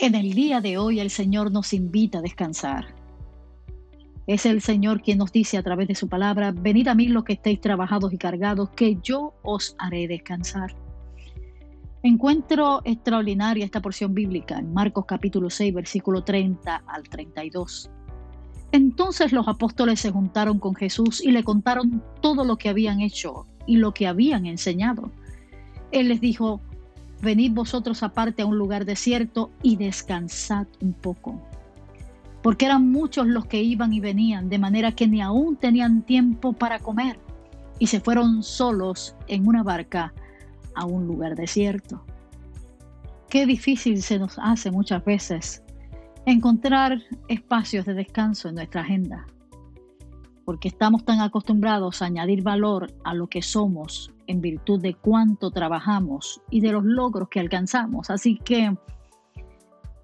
En el día de hoy el Señor nos invita a descansar. Es el Señor quien nos dice a través de su palabra, venid a mí los que estéis trabajados y cargados, que yo os haré descansar. Encuentro extraordinaria esta porción bíblica en Marcos capítulo 6, versículo 30 al 32. Entonces los apóstoles se juntaron con Jesús y le contaron todo lo que habían hecho y lo que habían enseñado. Él les dijo, venid vosotros aparte a un lugar desierto y descansad un poco. Porque eran muchos los que iban y venían, de manera que ni aún tenían tiempo para comer, y se fueron solos en una barca a un lugar desierto. Qué difícil se nos hace muchas veces encontrar espacios de descanso en nuestra agenda, porque estamos tan acostumbrados a añadir valor a lo que somos en virtud de cuánto trabajamos y de los logros que alcanzamos. Así que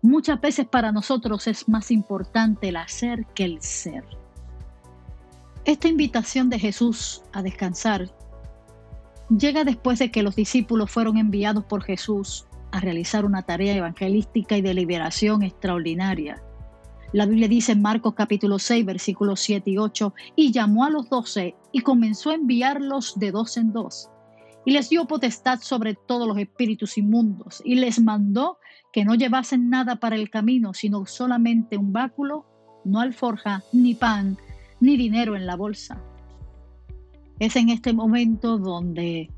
muchas veces para nosotros es más importante el hacer que el ser. Esta invitación de Jesús a descansar llega después de que los discípulos fueron enviados por Jesús a realizar una tarea evangelística y de liberación extraordinaria. La Biblia dice en Marcos capítulo 6, versículos 7 y 8, y llamó a los doce y comenzó a enviarlos de dos en dos y les dio potestad sobre todos los espíritus inmundos, y les mandó que no llevasen nada para el camino, sino solamente un báculo, no alforja, ni pan, ni dinero en la bolsa. Es en este momento donde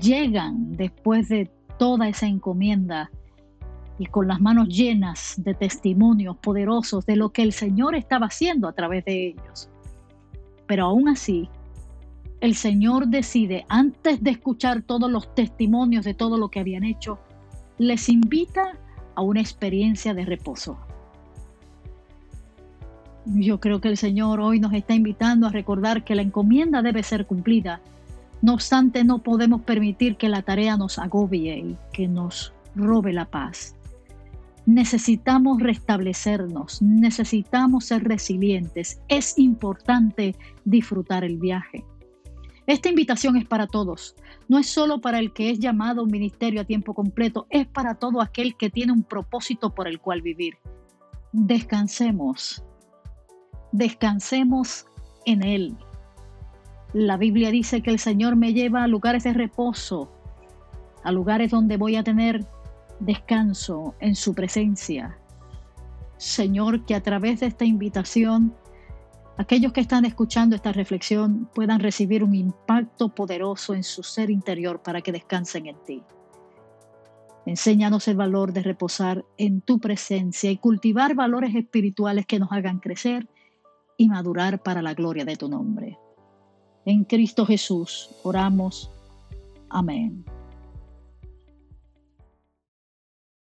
llegan después de toda esa encomienda y con las manos llenas de testimonios poderosos de lo que el Señor estaba haciendo a través de ellos. Pero aún así, el Señor decide, antes de escuchar todos los testimonios de todo lo que habían hecho, les invita a una experiencia de reposo. Yo creo que el Señor hoy nos está invitando a recordar que la encomienda debe ser cumplida. No obstante, no podemos permitir que la tarea nos agobie y que nos robe la paz. Necesitamos restablecernos, necesitamos ser resilientes. Es importante disfrutar el viaje. Esta invitación es para todos. No es solo para el que es llamado a un ministerio a tiempo completo, es para todo aquel que tiene un propósito por el cual vivir. Descansemos. Descansemos en Él. La Biblia dice que el Señor me lleva a lugares de reposo, a lugares donde voy a tener descanso en su presencia. Señor, que a través de esta invitación aquellos que están escuchando esta reflexión puedan recibir un impacto poderoso en su ser interior para que descansen en ti. Enséñanos el valor de reposar en tu presencia y cultivar valores espirituales que nos hagan crecer y madurar para la gloria de tu nombre. En Cristo Jesús oramos. Amén.